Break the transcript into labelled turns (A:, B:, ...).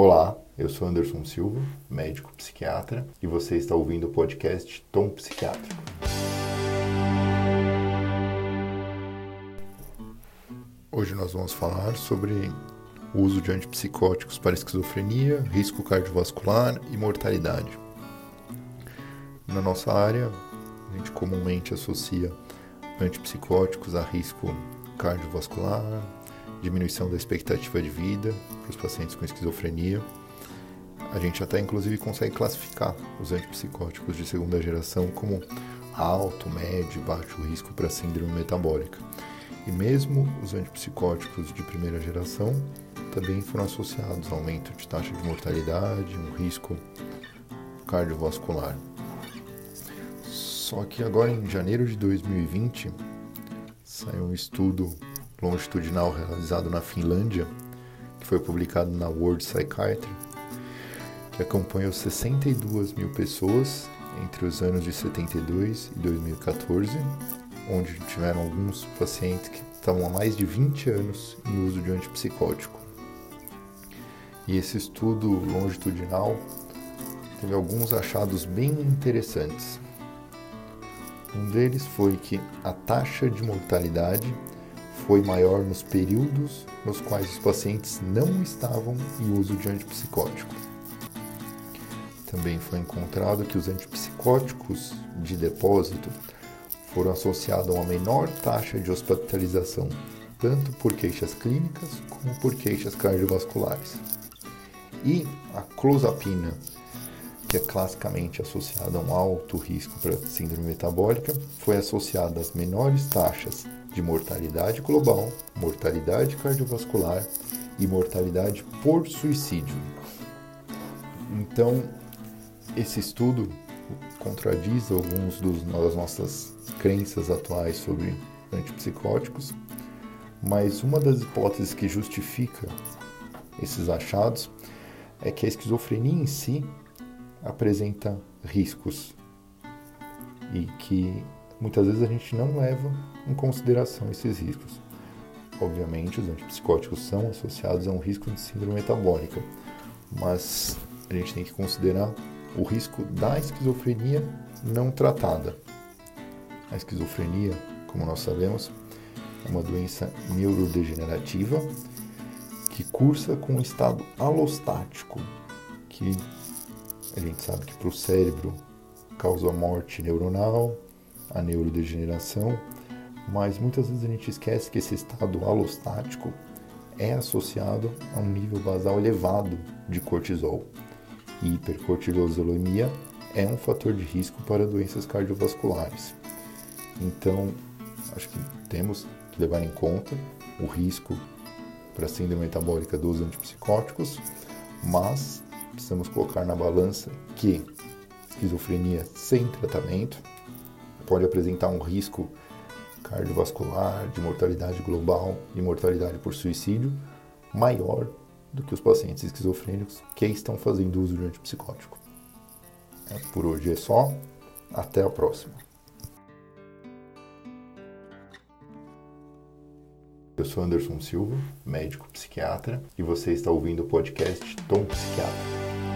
A: Olá, eu sou Anderson Silva, médico psiquiatra, e você está ouvindo o podcast Tom Psiquiátrico. Hoje nós vamos falar sobre o uso de antipsicóticos para esquizofrenia, risco cardiovascular e mortalidade. Na nossa área, a gente comumente associa antipsicóticos a risco cardiovascular, diminuição da expectativa de vida para os pacientes com esquizofrenia. A gente até inclusive consegue classificar os antipsicóticos de segunda geração como alto, médio baixo risco para síndrome metabólica. E mesmo os antipsicóticos de primeira geração também foram associados a aumento de taxa de mortalidade, um risco cardiovascular. Só que agora em janeiro de 2020 saiu um estudo longitudinal realizado na Finlândia, que foi publicado na World Psychiatry, que acompanhou 62 mil pessoas entre os anos de 72 e 2014, onde tiveram alguns pacientes que estavam há mais de 20 anos em uso de antipsicótico. E esse estudo longitudinal teve alguns achados bem interessantes. Um deles foi que a taxa de mortalidade foi maior nos períodos nos quais os pacientes não estavam em uso de antipsicótico. Também foi encontrado que os antipsicóticos de depósito foram associados a uma menor taxa de hospitalização, tanto por queixas clínicas como por queixas cardiovasculares. E a clozapina, que é classicamente associada a um alto risco para síndrome metabólica, foi associada às menores taxas de mortalidade global, mortalidade cardiovascular e mortalidade por suicídio. Então, esse estudo contradiz alguns dos, das nossas crenças atuais sobre antipsicóticos, mas uma das hipóteses que justifica esses achados é que a esquizofrenia em si apresenta riscos e que muitas vezes a gente não leva em consideração esses riscos. Obviamente, os antipsicóticos são associados a um risco de síndrome metabólica, mas a gente tem que considerar o risco da esquizofrenia não tratada. A esquizofrenia, como nós sabemos, é uma doença neurodegenerativa que cursa com um estado alostático, que a gente sabe que para o cérebro causa morte neuronal, a neurodegeneração, mas muitas vezes a gente esquece que esse estado alostático é associado a um nível basal elevado de cortisol. E hipercortisolemia é um fator de risco para doenças cardiovasculares. Então, acho que temos que levar em conta o risco para a síndrome metabólica dos antipsicóticos, mas precisamos colocar na balança que esquizofrenia sem tratamento pode apresentar um risco cardiovascular, de mortalidade global e mortalidade por suicídio maior do que os pacientes esquizofrênicos que estão fazendo uso de antipsicótico. É, por hoje é só. Até a próxima. Eu sou Anderson Silva, médico psiquiatra, e você está ouvindo o podcast Tom Psiquiatra.